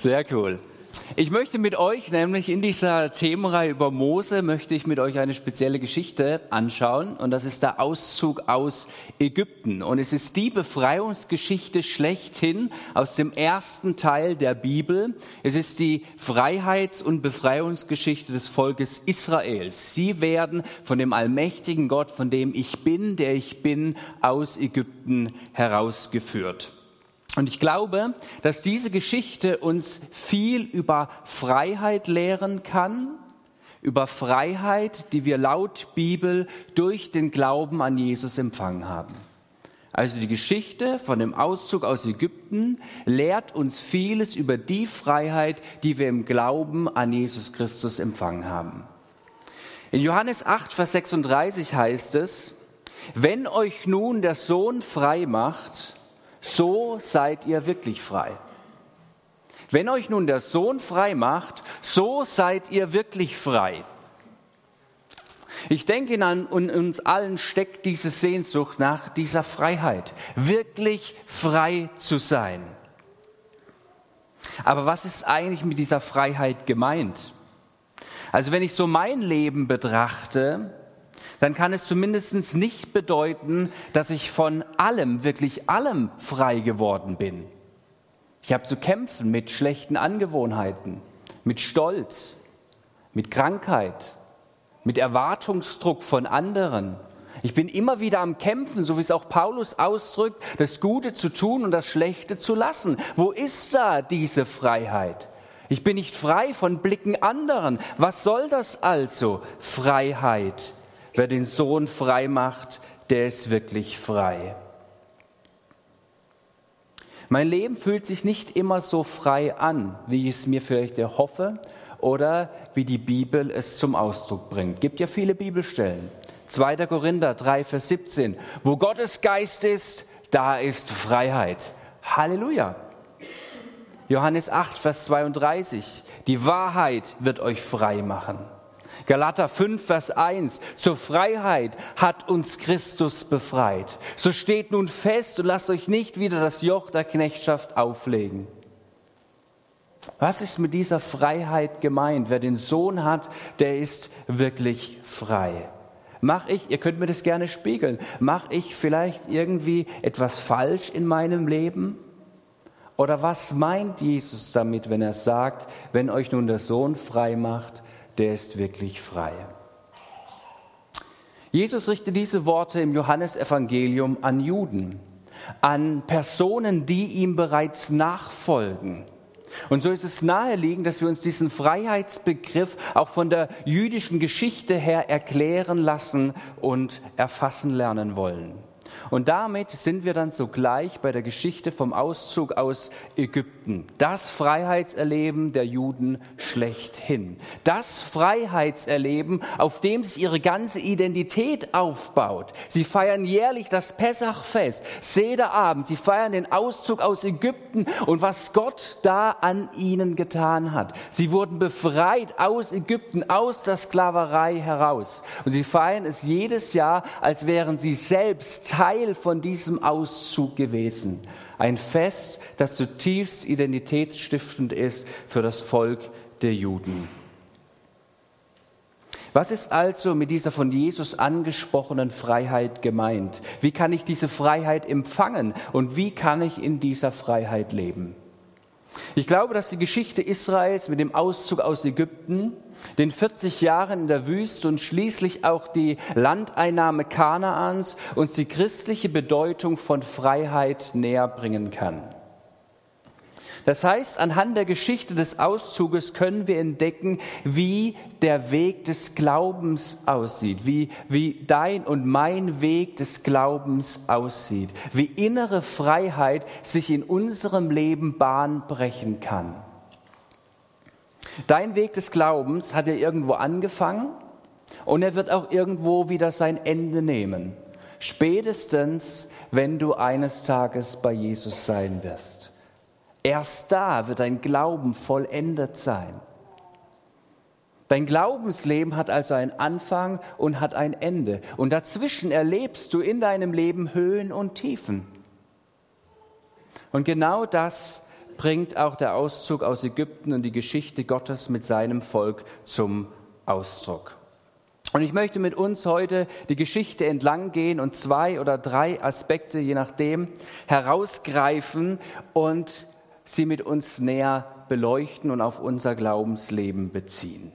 Sehr cool. Ich möchte mit euch nämlich in dieser Themenreihe über Mose, möchte ich mit euch eine spezielle Geschichte anschauen und das ist der Auszug aus Ägypten. Und es ist die Befreiungsgeschichte schlechthin aus dem ersten Teil der Bibel. Es ist die Freiheits- und Befreiungsgeschichte des Volkes Israels. Sie werden von dem allmächtigen Gott, von dem ich bin, der ich bin, aus Ägypten herausgeführt. Und ich glaube, dass diese Geschichte uns viel über Freiheit lehren kann, über Freiheit, die wir laut Bibel durch den Glauben an Jesus empfangen haben. Also die Geschichte von dem Auszug aus Ägypten lehrt uns vieles über die Freiheit, die wir im Glauben an Jesus Christus empfangen haben. In Johannes 8, Vers 36 heißt es, wenn euch nun der Sohn frei macht, so seid ihr wirklich frei. Wenn euch nun der Sohn frei macht, so seid ihr wirklich frei. Ich denke, in uns allen steckt diese Sehnsucht nach dieser Freiheit, wirklich frei zu sein. Aber was ist eigentlich mit dieser Freiheit gemeint? Also wenn ich so mein Leben betrachte, dann kann es zumindest nicht bedeuten, dass ich von allem, wirklich allem frei geworden bin. Ich habe zu kämpfen mit schlechten Angewohnheiten, mit Stolz, mit Krankheit, mit Erwartungsdruck von anderen. Ich bin immer wieder am Kämpfen, so wie es auch Paulus ausdrückt, das Gute zu tun und das Schlechte zu lassen. Wo ist da diese Freiheit? Ich bin nicht frei von Blicken anderen. Was soll das also? Freiheit. Wer den Sohn frei macht, der ist wirklich frei. Mein Leben fühlt sich nicht immer so frei an, wie ich es mir vielleicht erhoffe oder wie die Bibel es zum Ausdruck bringt. Es gibt ja viele Bibelstellen. 2. Korinther 3, Vers 17. Wo Gottes Geist ist, da ist Freiheit. Halleluja. Johannes 8, Vers 32. Die Wahrheit wird euch frei machen. Galater 5, Vers 1. Zur Freiheit hat uns Christus befreit. So steht nun fest und lasst euch nicht wieder das Joch der Knechtschaft auflegen. Was ist mit dieser Freiheit gemeint? Wer den Sohn hat, der ist wirklich frei. Mach ich, ihr könnt mir das gerne spiegeln, mach ich vielleicht irgendwie etwas falsch in meinem Leben? Oder was meint Jesus damit, wenn er sagt, wenn euch nun der Sohn frei macht, der ist wirklich frei. Jesus richtet diese Worte im Johannesevangelium an Juden, an Personen, die ihm bereits nachfolgen. Und so ist es naheliegend, dass wir uns diesen Freiheitsbegriff auch von der jüdischen Geschichte her erklären lassen und erfassen lernen wollen. Und damit sind wir dann sogleich bei der Geschichte vom Auszug aus Ägypten. Das Freiheitserleben der Juden schlechthin. Das Freiheitserleben, auf dem sich ihre ganze Identität aufbaut. Sie feiern jährlich das Pessachfest, Sederabend. Sie feiern den Auszug aus Ägypten und was Gott da an ihnen getan hat. Sie wurden befreit aus Ägypten, aus der Sklaverei heraus. Und sie feiern es jedes Jahr, als wären sie selbst Teil von diesem Auszug gewesen. Ein Fest, das zutiefst identitätsstiftend ist für das Volk der Juden. Was ist also mit dieser von Jesus angesprochenen Freiheit gemeint? Wie kann ich diese Freiheit empfangen und wie kann ich in dieser Freiheit leben? Ich glaube, dass die Geschichte Israels mit dem Auszug aus Ägypten, den 40 Jahren in der Wüste und schließlich auch die Landeinnahme Kanaans uns die christliche Bedeutung von Freiheit näher bringen kann. Das heißt, anhand der Geschichte des Auszuges können wir entdecken, wie der Weg des Glaubens aussieht, wie, wie dein und mein Weg des Glaubens aussieht, wie innere Freiheit sich in unserem Leben Bahn brechen kann. Dein Weg des Glaubens hat ja irgendwo angefangen und er wird auch irgendwo wieder sein Ende nehmen. Spätestens, wenn du eines Tages bei Jesus sein wirst. Erst da wird dein Glauben vollendet sein. Dein Glaubensleben hat also einen Anfang und hat ein Ende. Und dazwischen erlebst du in deinem Leben Höhen und Tiefen. Und genau das bringt auch der Auszug aus Ägypten und die Geschichte Gottes mit seinem Volk zum Ausdruck. Und ich möchte mit uns heute die Geschichte entlang gehen und zwei oder drei Aspekte, je nachdem, herausgreifen und sie mit uns näher beleuchten und auf unser Glaubensleben beziehen.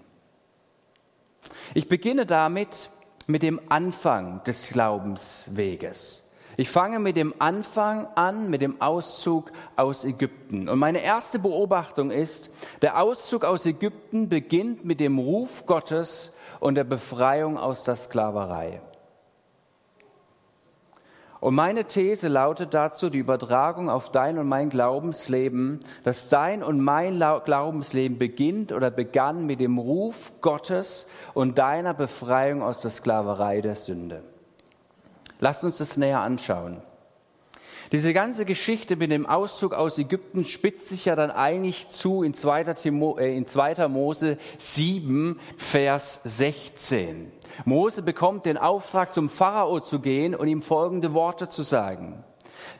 Ich beginne damit mit dem Anfang des Glaubensweges. Ich fange mit dem Anfang an, mit dem Auszug aus Ägypten. Und meine erste Beobachtung ist, der Auszug aus Ägypten beginnt mit dem Ruf Gottes und der Befreiung aus der Sklaverei. Und meine These lautet dazu, die Übertragung auf dein und mein Glaubensleben, dass dein und mein Glaubensleben beginnt oder begann mit dem Ruf Gottes und deiner Befreiung aus der Sklaverei der Sünde. Lasst uns das näher anschauen. Diese ganze Geschichte mit dem Auszug aus Ägypten spitzt sich ja dann eigentlich zu in 2. Timo, äh, in 2. Mose 7, Vers 16. Mose bekommt den Auftrag, zum Pharao zu gehen und ihm folgende Worte zu sagen.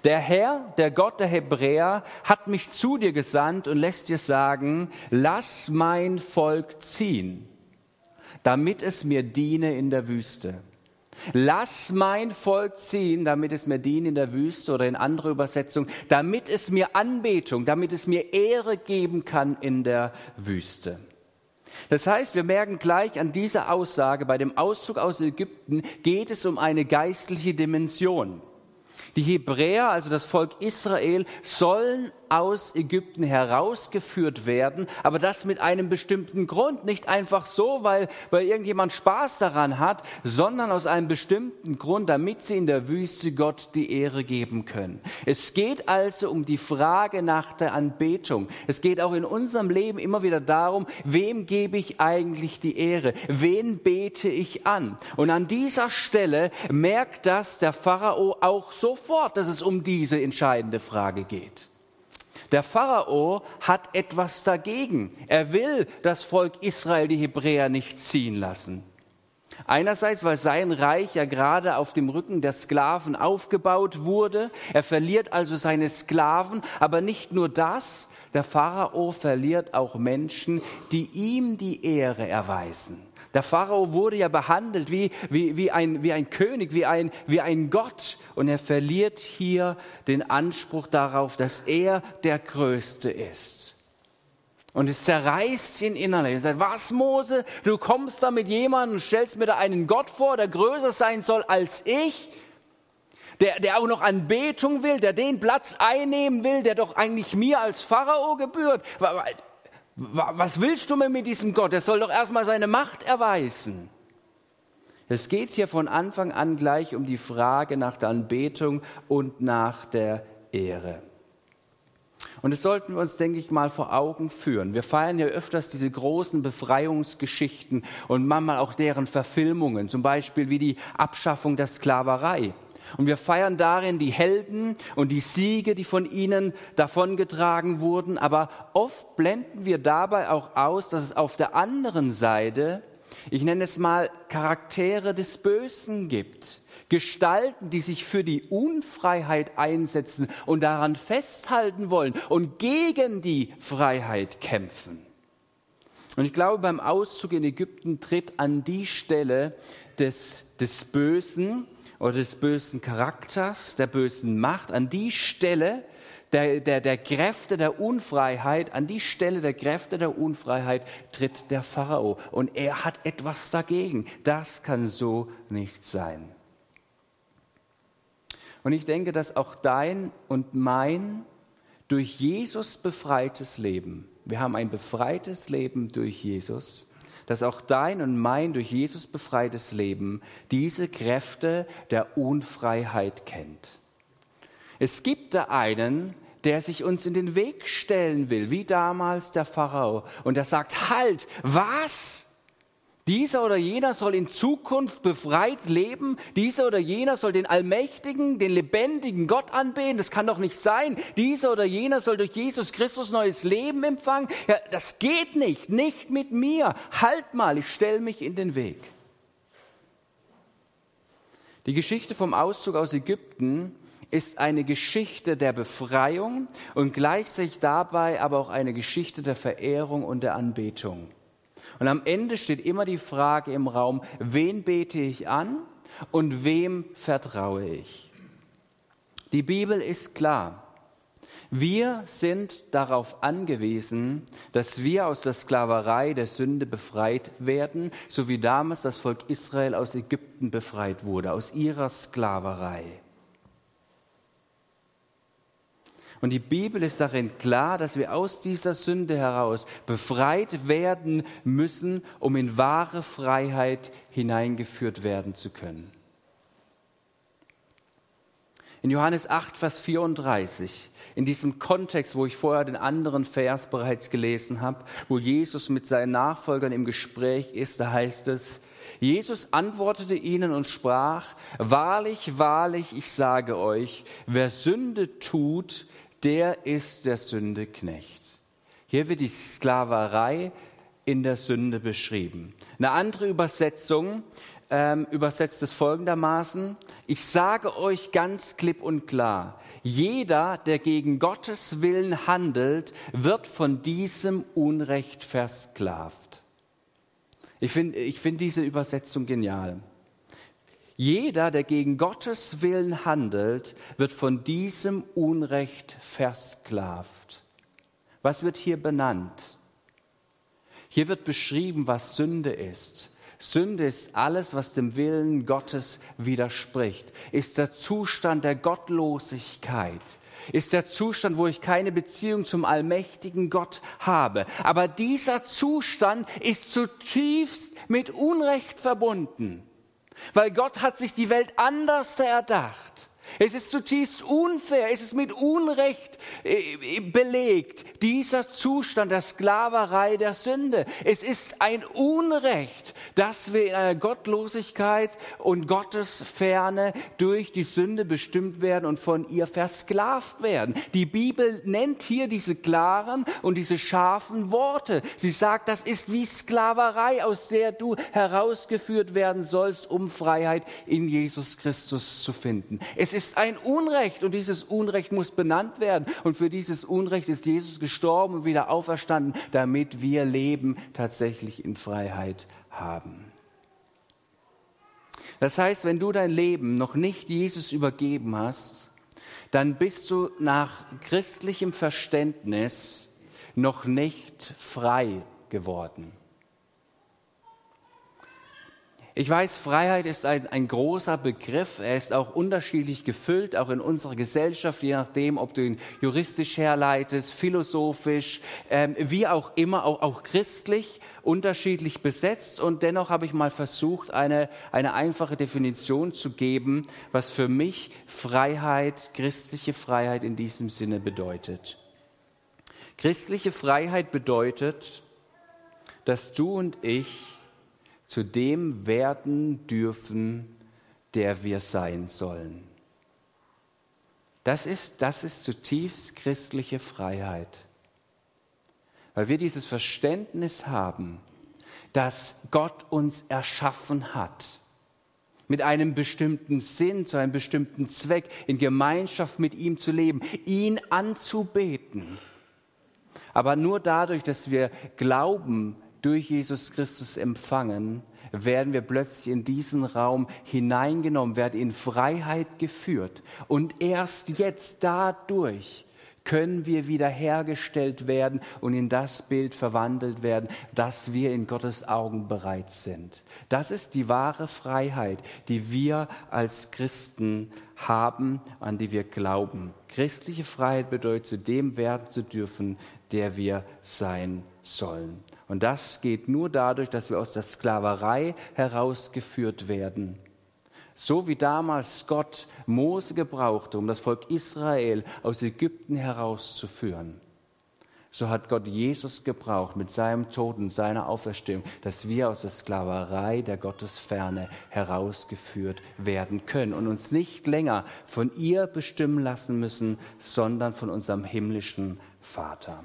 Der Herr, der Gott der Hebräer, hat mich zu dir gesandt und lässt dir sagen, lass mein Volk ziehen, damit es mir diene in der Wüste. Lass mein Volk ziehen, damit es mir dient in der Wüste oder in andere Übersetzung, damit es mir Anbetung, damit es mir Ehre geben kann in der Wüste. Das heißt, wir merken gleich an dieser Aussage, bei dem Auszug aus Ägypten geht es um eine geistliche Dimension. Die Hebräer, also das Volk Israel, sollen aus Ägypten herausgeführt werden, aber das mit einem bestimmten Grund, nicht einfach so, weil, weil irgendjemand Spaß daran hat, sondern aus einem bestimmten Grund, damit sie in der Wüste Gott die Ehre geben können. Es geht also um die Frage nach der Anbetung. Es geht auch in unserem Leben immer wieder darum, wem gebe ich eigentlich die Ehre? Wen bete ich an? Und an dieser Stelle merkt das der Pharao auch sofort, dass es um diese entscheidende Frage geht. Der Pharao hat etwas dagegen. Er will das Volk Israel, die Hebräer, nicht ziehen lassen. Einerseits, weil sein Reich ja gerade auf dem Rücken der Sklaven aufgebaut wurde. Er verliert also seine Sklaven, aber nicht nur das, der Pharao verliert auch Menschen, die ihm die Ehre erweisen. Der Pharao wurde ja behandelt wie, wie, wie, ein, wie ein König, wie ein, wie ein Gott. Und er verliert hier den Anspruch darauf, dass er der Größte ist. Und es zerreißt ihn innerlich. Er sagt, was Mose, du kommst da mit jemandem und stellst mir da einen Gott vor, der größer sein soll als ich, der, der auch noch Anbetung will, der den Platz einnehmen will, der doch eigentlich mir als Pharao gebührt. Was willst du mit diesem Gott? Er soll doch erstmal seine Macht erweisen. Es geht hier von Anfang an gleich um die Frage nach der Anbetung und nach der Ehre. Und das sollten wir uns, denke ich mal, vor Augen führen. Wir feiern ja öfters diese großen Befreiungsgeschichten und manchmal auch deren Verfilmungen, zum Beispiel wie die Abschaffung der Sklaverei. Und wir feiern darin die Helden und die Siege, die von ihnen davongetragen wurden. Aber oft blenden wir dabei auch aus, dass es auf der anderen Seite, ich nenne es mal, Charaktere des Bösen gibt. Gestalten, die sich für die Unfreiheit einsetzen und daran festhalten wollen und gegen die Freiheit kämpfen. Und ich glaube, beim Auszug in Ägypten tritt an die Stelle des, des Bösen, oder des bösen Charakters, der bösen Macht, an die Stelle der, der, der Kräfte der Unfreiheit, an die Stelle der Kräfte der Unfreiheit tritt der Pharao. Und er hat etwas dagegen. Das kann so nicht sein. Und ich denke, dass auch dein und mein durch Jesus befreites Leben, wir haben ein befreites Leben durch Jesus, dass auch dein und mein durch Jesus befreites Leben diese Kräfte der Unfreiheit kennt. Es gibt da einen, der sich uns in den Weg stellen will, wie damals der Pharao, und der sagt, halt, was? Dieser oder jener soll in Zukunft befreit leben. Dieser oder jener soll den allmächtigen, den lebendigen Gott anbeten. Das kann doch nicht sein. Dieser oder jener soll durch Jesus Christus neues Leben empfangen. Ja, das geht nicht. Nicht mit mir. Halt mal, ich stelle mich in den Weg. Die Geschichte vom Auszug aus Ägypten ist eine Geschichte der Befreiung und gleichzeitig dabei aber auch eine Geschichte der Verehrung und der Anbetung. Und am Ende steht immer die Frage im Raum, wen bete ich an und wem vertraue ich? Die Bibel ist klar. Wir sind darauf angewiesen, dass wir aus der Sklaverei der Sünde befreit werden, so wie damals das Volk Israel aus Ägypten befreit wurde, aus ihrer Sklaverei. Und die Bibel ist darin klar, dass wir aus dieser Sünde heraus befreit werden müssen, um in wahre Freiheit hineingeführt werden zu können. In Johannes 8, Vers 34, in diesem Kontext, wo ich vorher den anderen Vers bereits gelesen habe, wo Jesus mit seinen Nachfolgern im Gespräch ist, da heißt es, Jesus antwortete ihnen und sprach, Wahrlich, wahrlich, ich sage euch, wer Sünde tut, der ist der Sünde Knecht. Hier wird die Sklaverei in der Sünde beschrieben. Eine andere Übersetzung ähm, übersetzt es folgendermaßen, ich sage euch ganz klipp und klar, jeder, der gegen Gottes Willen handelt, wird von diesem Unrecht versklavt. Ich finde ich find diese Übersetzung genial. Jeder, der gegen Gottes Willen handelt, wird von diesem Unrecht versklavt. Was wird hier benannt? Hier wird beschrieben, was Sünde ist. Sünde ist alles, was dem Willen Gottes widerspricht, ist der Zustand der Gottlosigkeit, ist der Zustand, wo ich keine Beziehung zum allmächtigen Gott habe. Aber dieser Zustand ist zutiefst mit Unrecht verbunden. Weil Gott hat sich die Welt anders erdacht. Es ist zutiefst unfair, es ist mit Unrecht äh, belegt, dieser Zustand der Sklaverei der Sünde. Es ist ein Unrecht, dass wir in einer Gottlosigkeit und Gottesferne durch die Sünde bestimmt werden und von ihr versklavt werden. Die Bibel nennt hier diese klaren und diese scharfen Worte. Sie sagt, das ist wie Sklaverei, aus der du herausgeführt werden sollst, um Freiheit in Jesus Christus zu finden. Es ist ist ein Unrecht und dieses Unrecht muss benannt werden. Und für dieses Unrecht ist Jesus gestorben und wieder auferstanden, damit wir Leben tatsächlich in Freiheit haben. Das heißt, wenn du dein Leben noch nicht Jesus übergeben hast, dann bist du nach christlichem Verständnis noch nicht frei geworden. Ich weiß, Freiheit ist ein, ein großer Begriff. Er ist auch unterschiedlich gefüllt, auch in unserer Gesellschaft, je nachdem, ob du ihn juristisch herleitest, philosophisch, ähm, wie auch immer, auch, auch christlich, unterschiedlich besetzt. Und dennoch habe ich mal versucht, eine, eine einfache Definition zu geben, was für mich Freiheit, christliche Freiheit in diesem Sinne bedeutet. Christliche Freiheit bedeutet, dass du und ich zu dem werden dürfen, der wir sein sollen. Das ist, das ist zutiefst christliche Freiheit, weil wir dieses Verständnis haben, dass Gott uns erschaffen hat mit einem bestimmten Sinn, zu einem bestimmten Zweck, in Gemeinschaft mit ihm zu leben, ihn anzubeten. Aber nur dadurch, dass wir glauben, durch Jesus Christus empfangen, werden wir plötzlich in diesen Raum hineingenommen, werden in Freiheit geführt. Und erst jetzt dadurch können wir wiederhergestellt werden und in das Bild verwandelt werden, dass wir in Gottes Augen bereit sind. Das ist die wahre Freiheit, die wir als Christen haben, an die wir glauben. Christliche Freiheit bedeutet, zu dem werden zu dürfen, der wir sein sollen. Und das geht nur dadurch, dass wir aus der Sklaverei herausgeführt werden. So wie damals Gott Mose gebrauchte, um das Volk Israel aus Ägypten herauszuführen, so hat Gott Jesus gebraucht mit seinem Tod und seiner Auferstehung, dass wir aus der Sklaverei der Gottesferne herausgeführt werden können und uns nicht länger von ihr bestimmen lassen müssen, sondern von unserem himmlischen Vater.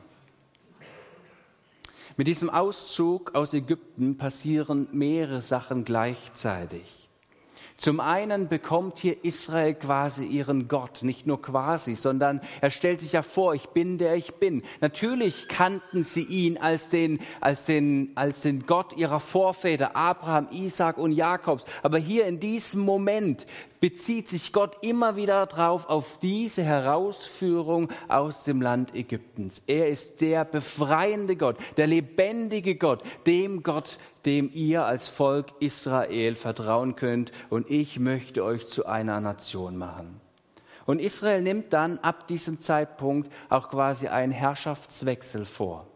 Mit diesem Auszug aus Ägypten passieren mehrere Sachen gleichzeitig. Zum einen bekommt hier Israel quasi ihren Gott, nicht nur quasi, sondern er stellt sich ja vor, ich bin der ich bin. Natürlich kannten sie ihn als den, als den, als den Gott ihrer Vorväter, Abraham, Isaac und Jakobs. Aber hier in diesem Moment bezieht sich Gott immer wieder drauf auf diese Herausführung aus dem Land Ägyptens. Er ist der befreiende Gott, der lebendige Gott, dem Gott, dem ihr als Volk Israel vertrauen könnt. Und ich möchte euch zu einer Nation machen. Und Israel nimmt dann ab diesem Zeitpunkt auch quasi einen Herrschaftswechsel vor.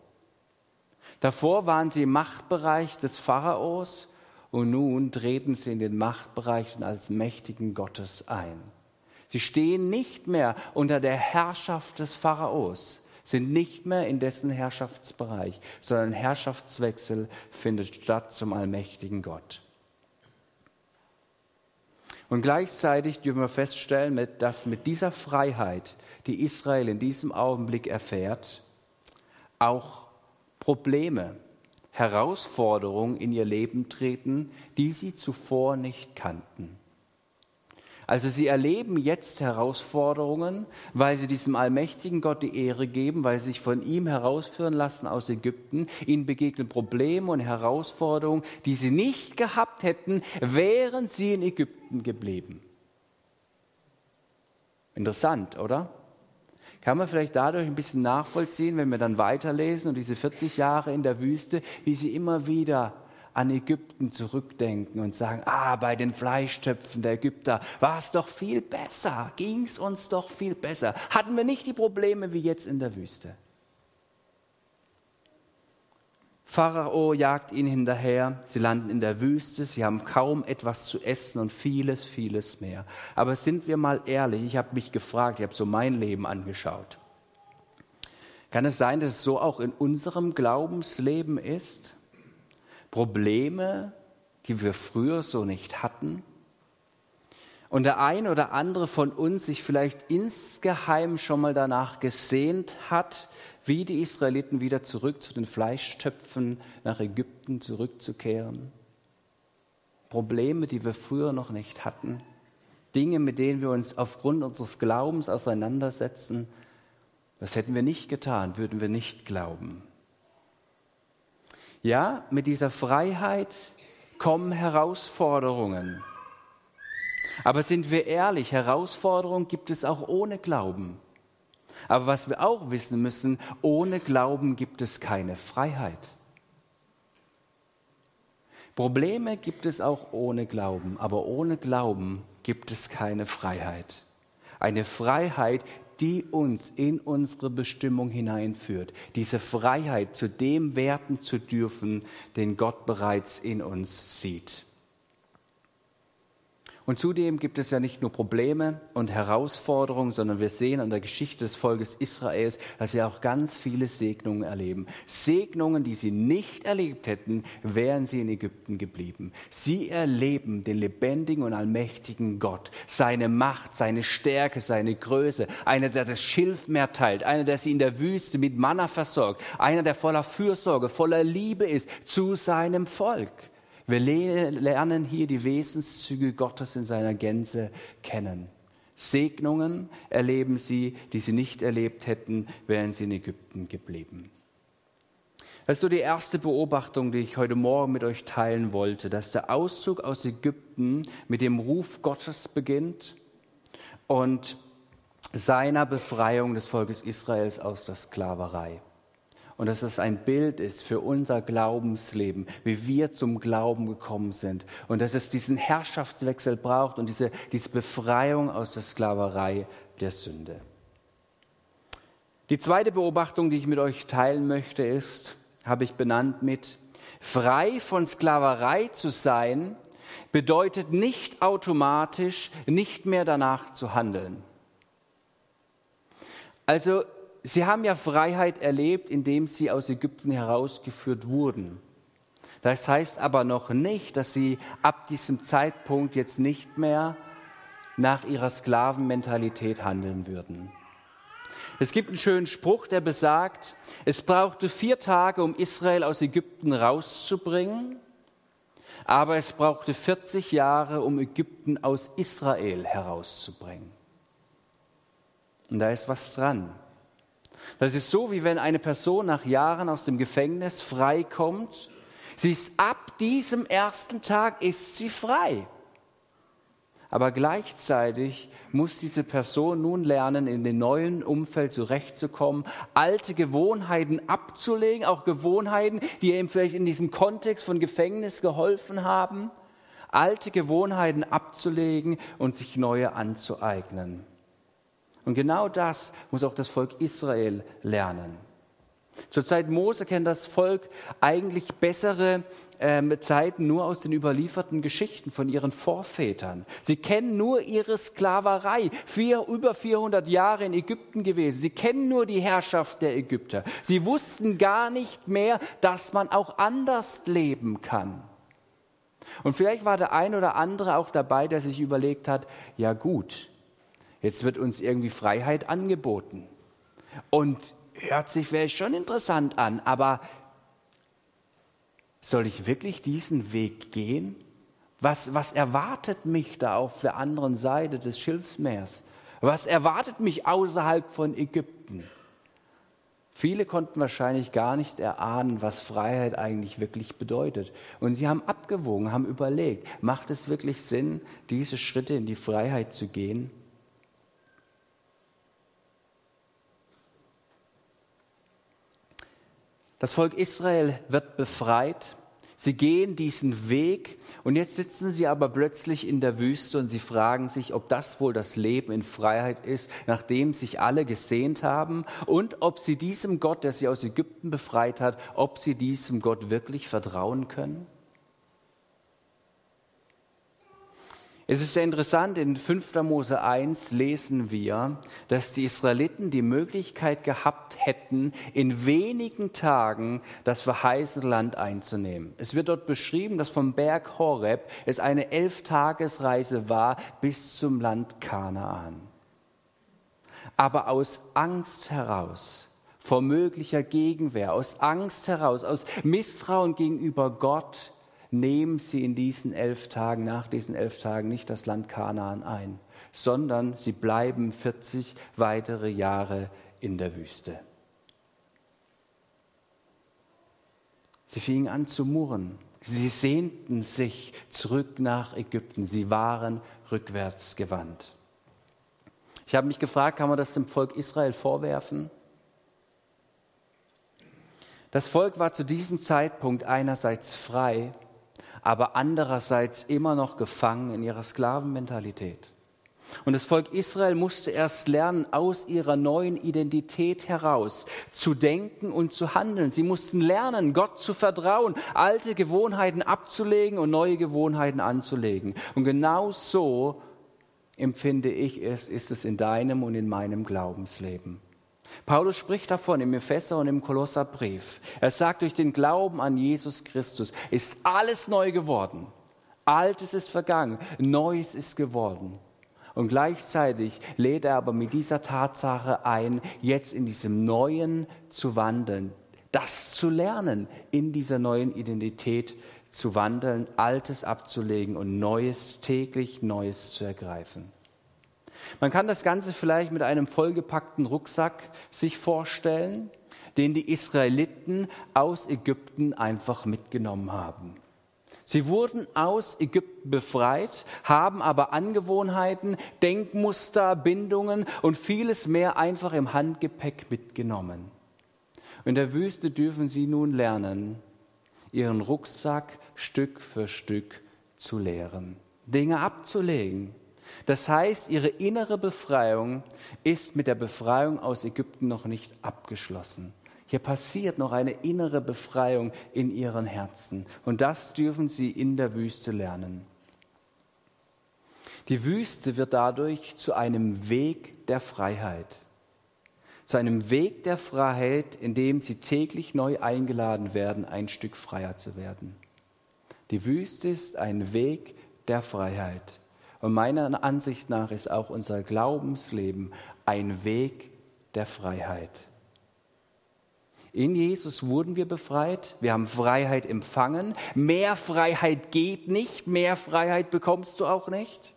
Davor waren sie im Machtbereich des Pharaos und nun treten sie in den Machtbereichen als mächtigen Gottes ein. Sie stehen nicht mehr unter der Herrschaft des Pharaos, sind nicht mehr in dessen Herrschaftsbereich, sondern Herrschaftswechsel findet statt zum allmächtigen Gott. Und gleichzeitig dürfen wir feststellen, dass mit dieser Freiheit, die Israel in diesem Augenblick erfährt, auch Probleme, Herausforderungen in ihr Leben treten, die sie zuvor nicht kannten. Also sie erleben jetzt Herausforderungen, weil sie diesem allmächtigen Gott die Ehre geben, weil sie sich von ihm herausführen lassen aus Ägypten. Ihnen begegnen Probleme und Herausforderungen, die sie nicht gehabt hätten, wären sie in Ägypten geblieben. Interessant, oder? Kann man vielleicht dadurch ein bisschen nachvollziehen, wenn wir dann weiterlesen und diese 40 Jahre in der Wüste, wie sie immer wieder an Ägypten zurückdenken und sagen, ah, bei den Fleischtöpfen der Ägypter war es doch viel besser, ging es uns doch viel besser, hatten wir nicht die Probleme wie jetzt in der Wüste. Pharao jagt ihnen hinterher, sie landen in der Wüste, sie haben kaum etwas zu essen und vieles, vieles mehr. Aber sind wir mal ehrlich, ich habe mich gefragt, ich habe so mein Leben angeschaut. Kann es sein, dass es so auch in unserem Glaubensleben ist? Probleme, die wir früher so nicht hatten. Und der ein oder andere von uns sich vielleicht insgeheim schon mal danach gesehnt hat, wie die Israeliten wieder zurück zu den Fleischtöpfen nach Ägypten zurückzukehren. Probleme, die wir früher noch nicht hatten. Dinge, mit denen wir uns aufgrund unseres Glaubens auseinandersetzen. Das hätten wir nicht getan, würden wir nicht glauben. Ja, mit dieser Freiheit kommen Herausforderungen. Aber sind wir ehrlich, Herausforderungen gibt es auch ohne Glauben. Aber was wir auch wissen müssen, ohne Glauben gibt es keine Freiheit. Probleme gibt es auch ohne Glauben, aber ohne Glauben gibt es keine Freiheit. Eine Freiheit, die uns in unsere Bestimmung hineinführt. Diese Freiheit, zu dem werden zu dürfen, den Gott bereits in uns sieht. Und zudem gibt es ja nicht nur Probleme und Herausforderungen, sondern wir sehen an der Geschichte des Volkes Israels, dass sie auch ganz viele Segnungen erleben. Segnungen, die sie nicht erlebt hätten, wären sie in Ägypten geblieben. Sie erleben den lebendigen und allmächtigen Gott, seine Macht, seine Stärke, seine Größe, einer, der das Schilfmeer teilt, einer, der sie in der Wüste mit Manna versorgt, einer, der voller Fürsorge, voller Liebe ist zu seinem Volk. Wir lernen hier die Wesenszüge Gottes in seiner Gänze kennen. Segnungen erleben sie, die sie nicht erlebt hätten, wären sie in Ägypten geblieben. Das ist so die erste Beobachtung, die ich heute Morgen mit euch teilen wollte, dass der Auszug aus Ägypten mit dem Ruf Gottes beginnt und seiner Befreiung des Volkes Israels aus der Sklaverei und dass es ein Bild ist für unser Glaubensleben, wie wir zum Glauben gekommen sind und dass es diesen Herrschaftswechsel braucht und diese, diese Befreiung aus der Sklaverei der Sünde. Die zweite Beobachtung, die ich mit euch teilen möchte, ist, habe ich benannt mit, frei von Sklaverei zu sein, bedeutet nicht automatisch nicht mehr danach zu handeln. Also sie haben ja Freiheit erlebt, indem sie aus Ägypten herausgeführt wurden. Das heißt aber noch nicht, dass sie ab diesem Zeitpunkt jetzt nicht mehr nach ihrer Sklavenmentalität handeln würden. Es gibt einen schönen Spruch, der besagt, es brauchte vier Tage, um Israel aus Ägypten rauszubringen. aber es brauchte 40 Jahre, um Ägypten aus Israel herauszubringen. Und da ist was dran. Das ist so, wie wenn eine Person nach Jahren aus dem Gefängnis freikommt. Sie ist ab diesem ersten Tag ist sie frei. Aber gleichzeitig muss diese Person nun lernen, in dem neuen Umfeld zurechtzukommen, alte Gewohnheiten abzulegen, auch Gewohnheiten, die ihm vielleicht in diesem Kontext von Gefängnis geholfen haben, alte Gewohnheiten abzulegen und sich neue anzueignen. Und genau das muss auch das Volk Israel lernen. Zur Zeit Mose kennt das Volk eigentlich bessere ähm, Zeiten nur aus den überlieferten Geschichten von ihren Vorvätern. Sie kennen nur ihre Sklaverei, vier, über 400 Jahre in Ägypten gewesen. Sie kennen nur die Herrschaft der Ägypter. Sie wussten gar nicht mehr, dass man auch anders leben kann. Und vielleicht war der ein oder andere auch dabei, der sich überlegt hat, ja gut, Jetzt wird uns irgendwie Freiheit angeboten. Und hört sich vielleicht schon interessant an, aber soll ich wirklich diesen Weg gehen? Was, was erwartet mich da auf der anderen Seite des Schilfsmeers? Was erwartet mich außerhalb von Ägypten? Viele konnten wahrscheinlich gar nicht erahnen, was Freiheit eigentlich wirklich bedeutet. Und sie haben abgewogen, haben überlegt, macht es wirklich Sinn, diese Schritte in die Freiheit zu gehen? Das Volk Israel wird befreit. Sie gehen diesen Weg und jetzt sitzen sie aber plötzlich in der Wüste und sie fragen sich, ob das wohl das Leben in Freiheit ist, nachdem sich alle gesehnt haben und ob sie diesem Gott, der sie aus Ägypten befreit hat, ob sie diesem Gott wirklich vertrauen können. Es ist sehr interessant, in 5. Mose 1 lesen wir, dass die Israeliten die Möglichkeit gehabt hätten, in wenigen Tagen das verheißene Land einzunehmen. Es wird dort beschrieben, dass vom Berg Horeb es eine Elftagesreise war bis zum Land Kanaan. Aber aus Angst heraus, vor möglicher Gegenwehr, aus Angst heraus, aus Misstrauen gegenüber Gott, nehmen sie in diesen elf Tagen, nach diesen elf Tagen nicht das Land Kanaan ein, sondern sie bleiben 40 weitere Jahre in der Wüste. Sie fingen an zu murren. Sie sehnten sich zurück nach Ägypten. Sie waren rückwärts gewandt. Ich habe mich gefragt, kann man das dem Volk Israel vorwerfen? Das Volk war zu diesem Zeitpunkt einerseits frei aber andererseits immer noch gefangen in ihrer Sklavenmentalität. Und das Volk Israel musste erst lernen, aus ihrer neuen Identität heraus zu denken und zu handeln. Sie mussten lernen, Gott zu vertrauen, alte Gewohnheiten abzulegen und neue Gewohnheiten anzulegen. Und genau so empfinde ich es, ist es in deinem und in meinem Glaubensleben. Paulus spricht davon im Epheser und im Kolosserbrief. Er sagt, durch den Glauben an Jesus Christus ist alles neu geworden. Altes ist vergangen, Neues ist geworden. Und gleichzeitig lädt er aber mit dieser Tatsache ein, jetzt in diesem Neuen zu wandeln, das zu lernen, in dieser neuen Identität zu wandeln, Altes abzulegen und Neues, täglich Neues zu ergreifen. Man kann das Ganze vielleicht mit einem vollgepackten Rucksack sich vorstellen, den die Israeliten aus Ägypten einfach mitgenommen haben. Sie wurden aus Ägypten befreit, haben aber Angewohnheiten, Denkmuster, Bindungen und vieles mehr einfach im Handgepäck mitgenommen. In der Wüste dürfen sie nun lernen, ihren Rucksack Stück für Stück zu leeren, Dinge abzulegen, das heißt, ihre innere Befreiung ist mit der Befreiung aus Ägypten noch nicht abgeschlossen. Hier passiert noch eine innere Befreiung in ihren Herzen. Und das dürfen sie in der Wüste lernen. Die Wüste wird dadurch zu einem Weg der Freiheit. Zu einem Weg der Freiheit, in dem sie täglich neu eingeladen werden, ein Stück freier zu werden. Die Wüste ist ein Weg der Freiheit. Und meiner Ansicht nach ist auch unser Glaubensleben ein Weg der Freiheit. In Jesus wurden wir befreit, wir haben Freiheit empfangen. Mehr Freiheit geht nicht, mehr Freiheit bekommst du auch nicht.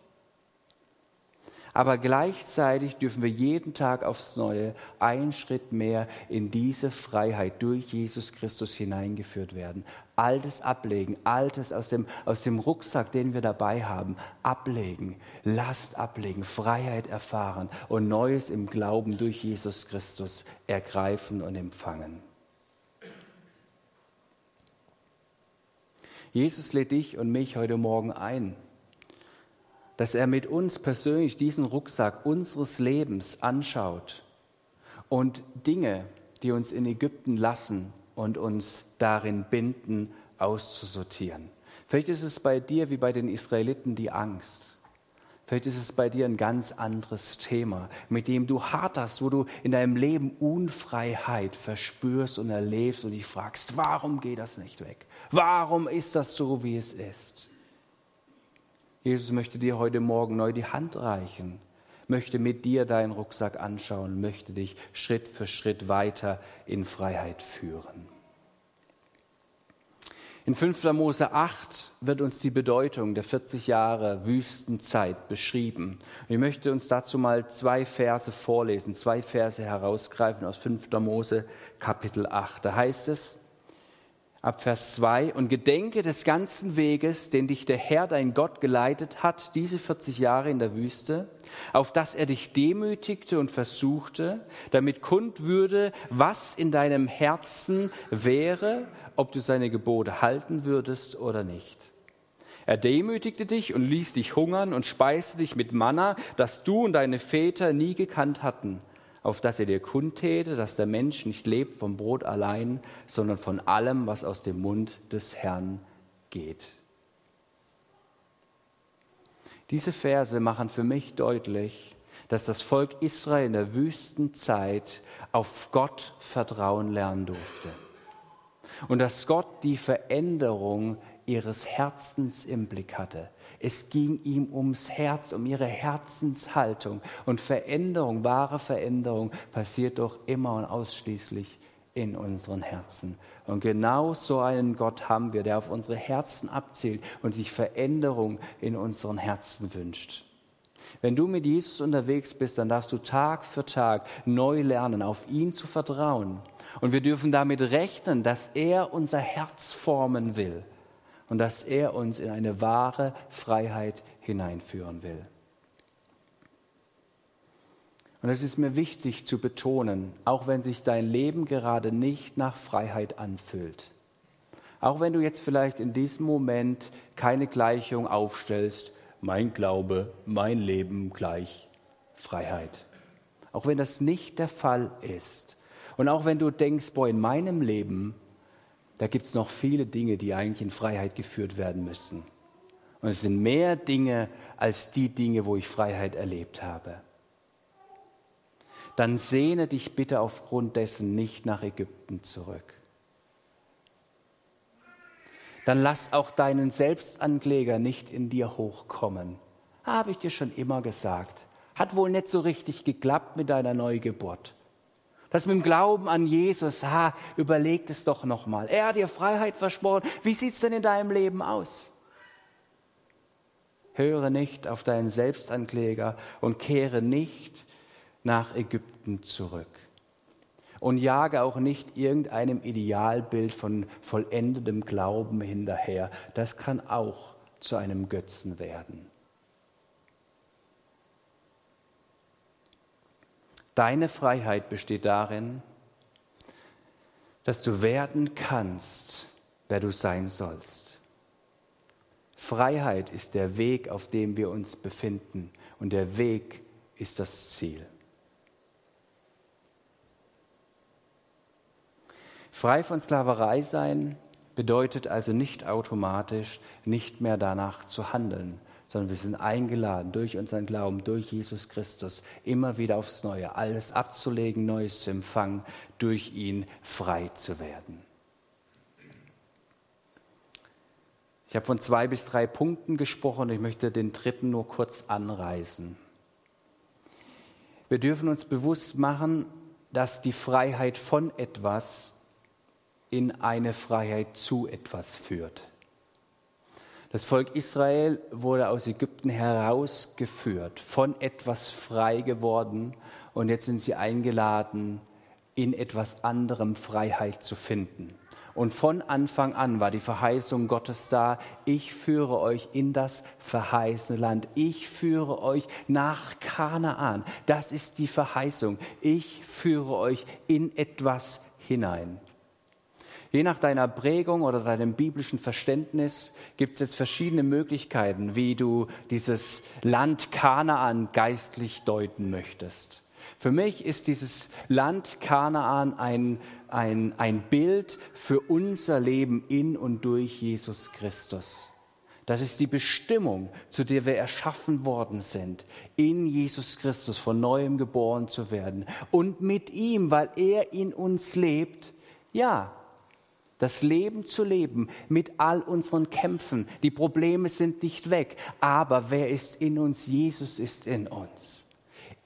Aber gleichzeitig dürfen wir jeden Tag aufs Neue einen Schritt mehr in diese Freiheit durch Jesus Christus hineingeführt werden. Altes ablegen, Altes aus dem, aus dem Rucksack, den wir dabei haben, ablegen, Last ablegen, Freiheit erfahren und Neues im Glauben durch Jesus Christus ergreifen und empfangen. Jesus lädt dich und mich heute Morgen ein dass er mit uns persönlich diesen Rucksack unseres Lebens anschaut und Dinge, die uns in Ägypten lassen und uns darin binden, auszusortieren. Vielleicht ist es bei dir wie bei den Israeliten die Angst. Vielleicht ist es bei dir ein ganz anderes Thema, mit dem du haderst, wo du in deinem Leben Unfreiheit verspürst und erlebst und dich fragst, warum geht das nicht weg? Warum ist das so, wie es ist? Jesus möchte dir heute Morgen neu die Hand reichen, möchte mit dir deinen Rucksack anschauen, möchte dich Schritt für Schritt weiter in Freiheit führen. In 5. Mose 8 wird uns die Bedeutung der 40 Jahre Wüstenzeit beschrieben. Ich möchte uns dazu mal zwei Verse vorlesen, zwei Verse herausgreifen aus 5. Mose Kapitel 8. Da heißt es, ab Vers 2, und gedenke des ganzen Weges, den dich der Herr, dein Gott, geleitet hat, diese 40 Jahre in der Wüste, auf dass er dich demütigte und versuchte, damit kund würde, was in deinem Herzen wäre, ob du seine Gebote halten würdest oder nicht. Er demütigte dich und ließ dich hungern und speiste dich mit Manna, das du und deine Väter nie gekannt hatten auf dass er dir kundtäte, dass der Mensch nicht lebt vom Brot allein, sondern von allem, was aus dem Mund des Herrn geht. Diese Verse machen für mich deutlich, dass das Volk Israel in der Wüstenzeit auf Gott vertrauen lernen durfte. Und dass Gott die Veränderung ihres Herzens im Blick hatte. Es ging ihm ums Herz, um ihre Herzenshaltung. Und Veränderung, wahre Veränderung passiert doch immer und ausschließlich in unseren Herzen. Und genau so einen Gott haben wir, der auf unsere Herzen abzielt und sich Veränderung in unseren Herzen wünscht. Wenn du mit Jesus unterwegs bist, dann darfst du Tag für Tag neu lernen, auf ihn zu vertrauen. Und wir dürfen damit rechnen, dass er unser Herz formen will und dass er uns in eine wahre Freiheit hineinführen will. Und es ist mir wichtig zu betonen, auch wenn sich dein Leben gerade nicht nach Freiheit anfühlt, auch wenn du jetzt vielleicht in diesem Moment keine Gleichung aufstellst, mein Glaube, mein Leben gleich Freiheit. Auch wenn das nicht der Fall ist. Und auch wenn du denkst, boah, in meinem Leben da gibt es noch viele Dinge, die eigentlich in Freiheit geführt werden müssen. Und es sind mehr Dinge als die Dinge, wo ich Freiheit erlebt habe. Dann sehne dich bitte aufgrund dessen nicht nach Ägypten zurück. Dann lass auch deinen Selbstankläger nicht in dir hochkommen. Habe ich dir schon immer gesagt. Hat wohl nicht so richtig geklappt mit deiner Neugeburt. Das mit dem Glauben an Jesus, ha, überleg es doch nochmal. Er hat dir Freiheit versprochen. Wie sieht es denn in deinem Leben aus? Höre nicht auf deinen Selbstankläger und kehre nicht nach Ägypten zurück. Und jage auch nicht irgendeinem Idealbild von vollendetem Glauben hinterher. Das kann auch zu einem Götzen werden. Deine Freiheit besteht darin, dass du werden kannst, wer du sein sollst. Freiheit ist der Weg, auf dem wir uns befinden und der Weg ist das Ziel. Frei von Sklaverei sein bedeutet also nicht automatisch nicht mehr danach zu handeln, sondern wir sind eingeladen, durch unseren Glauben, durch Jesus Christus, immer wieder aufs Neue, alles abzulegen, Neues zu empfangen, durch ihn frei zu werden. Ich habe von zwei bis drei Punkten gesprochen, ich möchte den dritten nur kurz anreißen. Wir dürfen uns bewusst machen, dass die Freiheit von etwas in eine Freiheit zu etwas führt. Das Volk Israel wurde aus Ägypten herausgeführt, von etwas frei geworden und jetzt sind sie eingeladen, in etwas anderem Freiheit zu finden. Und von Anfang an war die Verheißung Gottes da, ich führe euch in das verheißene Land. Ich führe euch nach Kanaan. Das ist die Verheißung. Ich führe euch in etwas hinein. Je nach deiner Prägung oder deinem biblischen Verständnis gibt es jetzt verschiedene Möglichkeiten, wie du dieses Land Kanaan geistlich deuten möchtest. Für mich ist dieses Land Kanaan ein, ein, ein Bild für unser Leben in und durch Jesus Christus. Das ist die Bestimmung, zu der wir erschaffen worden sind, in Jesus Christus von neuem geboren zu werden. Und mit ihm, weil er in uns lebt, ja, das Leben zu leben mit all unseren Kämpfen. Die Probleme sind nicht weg, aber wer ist in uns? Jesus ist in uns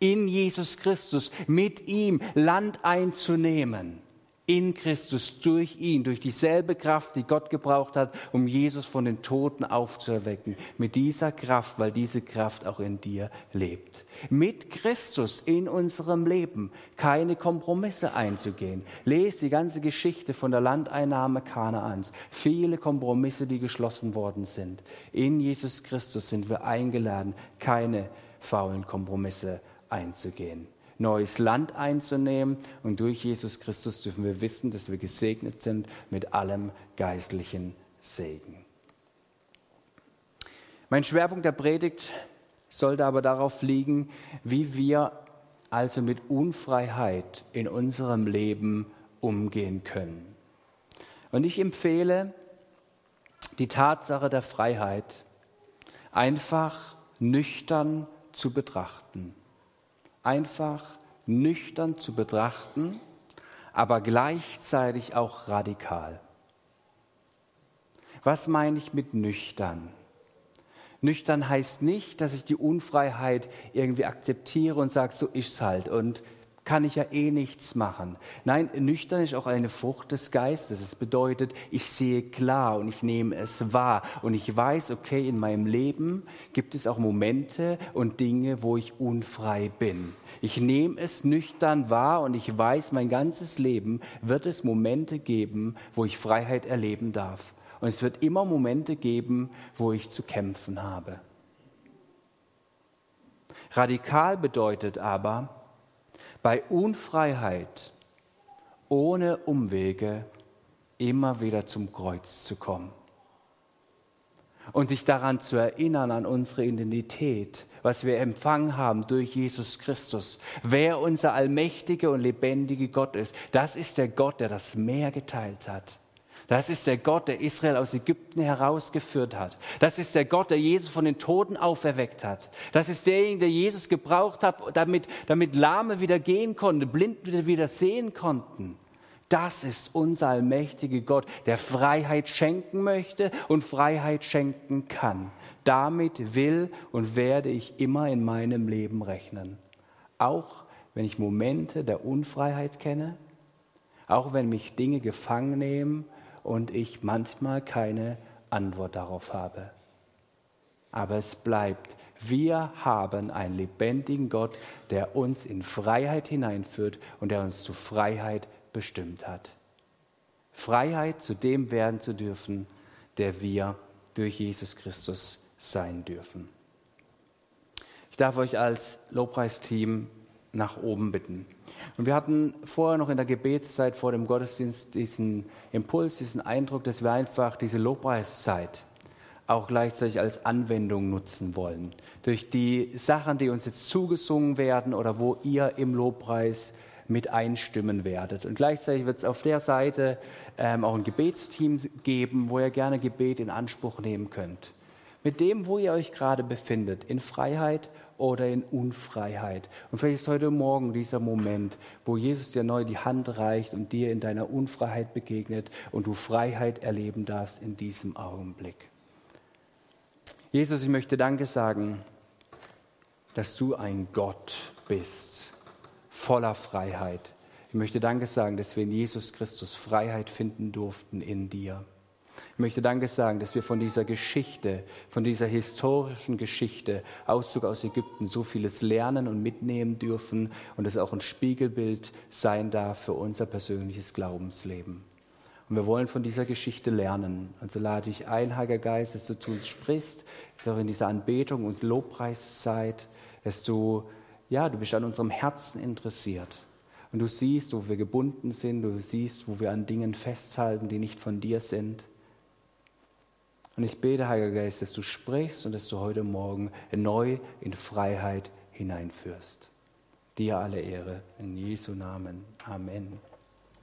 in Jesus Christus, mit ihm Land einzunehmen. In Christus, durch ihn, durch dieselbe Kraft, die Gott gebraucht hat, um Jesus von den Toten aufzuerwecken. Mit dieser Kraft, weil diese Kraft auch in dir lebt. Mit Christus in unserem Leben keine Kompromisse einzugehen. Lest die ganze Geschichte von der Landeinnahme Kanaans. Viele Kompromisse, die geschlossen worden sind. In Jesus Christus sind wir eingeladen, keine faulen Kompromisse einzugehen, neues Land einzunehmen. Und durch Jesus Christus dürfen wir wissen, dass wir gesegnet sind mit allem geistlichen Segen. Mein Schwerpunkt der Predigt sollte aber darauf liegen, wie wir also mit Unfreiheit in unserem Leben umgehen können. Und ich empfehle die Tatsache der Freiheit einfach nüchtern zu betrachten einfach nüchtern zu betrachten, aber gleichzeitig auch radikal. Was meine ich mit nüchtern? Nüchtern heißt nicht, dass ich die Unfreiheit irgendwie akzeptiere und sage, so ist's halt und kann ich ja eh nichts machen. Nein, nüchtern ist auch eine Frucht des Geistes. Es bedeutet, ich sehe klar und ich nehme es wahr und ich weiß, okay, in meinem Leben gibt es auch Momente und Dinge, wo ich unfrei bin. Ich nehme es nüchtern wahr und ich weiß, mein ganzes Leben wird es Momente geben, wo ich Freiheit erleben darf. Und es wird immer Momente geben, wo ich zu kämpfen habe. Radikal bedeutet aber, bei Unfreiheit ohne Umwege immer wieder zum Kreuz zu kommen und sich daran zu erinnern an unsere Identität, was wir empfangen haben durch Jesus Christus, wer unser allmächtiger und lebendiger Gott ist. Das ist der Gott, der das Meer geteilt hat. Das ist der Gott, der Israel aus Ägypten herausgeführt hat. Das ist der Gott, der Jesus von den Toten auferweckt hat. Das ist derjenige, der Jesus gebraucht hat, damit, damit Lahme wieder gehen konnte, Blinden wieder sehen konnten. Das ist unser allmächtiger Gott, der Freiheit schenken möchte und Freiheit schenken kann. Damit will und werde ich immer in meinem Leben rechnen. Auch wenn ich Momente der Unfreiheit kenne, auch wenn mich Dinge gefangen nehmen und ich manchmal keine Antwort darauf habe. Aber es bleibt, wir haben einen lebendigen Gott, der uns in Freiheit hineinführt und der uns zu Freiheit bestimmt hat. Freiheit, zu dem werden zu dürfen, der wir durch Jesus Christus sein dürfen. Ich darf euch als Lobpreisteam nach oben bitten. Und wir hatten vorher noch in der Gebetszeit vor dem Gottesdienst diesen Impuls, diesen Eindruck, dass wir einfach diese Lobpreiszeit auch gleichzeitig als Anwendung nutzen wollen. Durch die Sachen, die uns jetzt zugesungen werden oder wo ihr im Lobpreis mit einstimmen werdet. Und gleichzeitig wird es auf der Seite ähm, auch ein Gebetsteam geben, wo ihr gerne Gebet in Anspruch nehmen könnt. Mit dem, wo ihr euch gerade befindet, in Freiheit oder in Unfreiheit. Und vielleicht ist heute Morgen dieser Moment, wo Jesus dir neu die Hand reicht und dir in deiner Unfreiheit begegnet und du Freiheit erleben darfst in diesem Augenblick. Jesus, ich möchte Danke sagen, dass du ein Gott bist, voller Freiheit, Ich möchte Danke sagen, dass wir in Jesus Christus Freiheit finden durften in dir. Ich möchte Danke sagen, dass wir von dieser Geschichte, von dieser historischen Geschichte, Auszug aus Ägypten, so vieles lernen und mitnehmen dürfen und es auch ein Spiegelbild sein darf für unser persönliches Glaubensleben. Und wir wollen von dieser Geschichte lernen. Also lade ich ein, Heiliger Geist, dass du zu uns sprichst, dass auch in dieser Anbetung und Lobpreiszeit, dass du, ja, du bist an unserem Herzen interessiert. Und du siehst, wo wir gebunden sind, du siehst, wo wir an Dingen festhalten, die nicht von dir sind. Und ich bete, Heiliger Geist, dass du sprichst und dass du heute Morgen neu in Freiheit hineinführst. Dir alle Ehre. In Jesu Namen. Amen.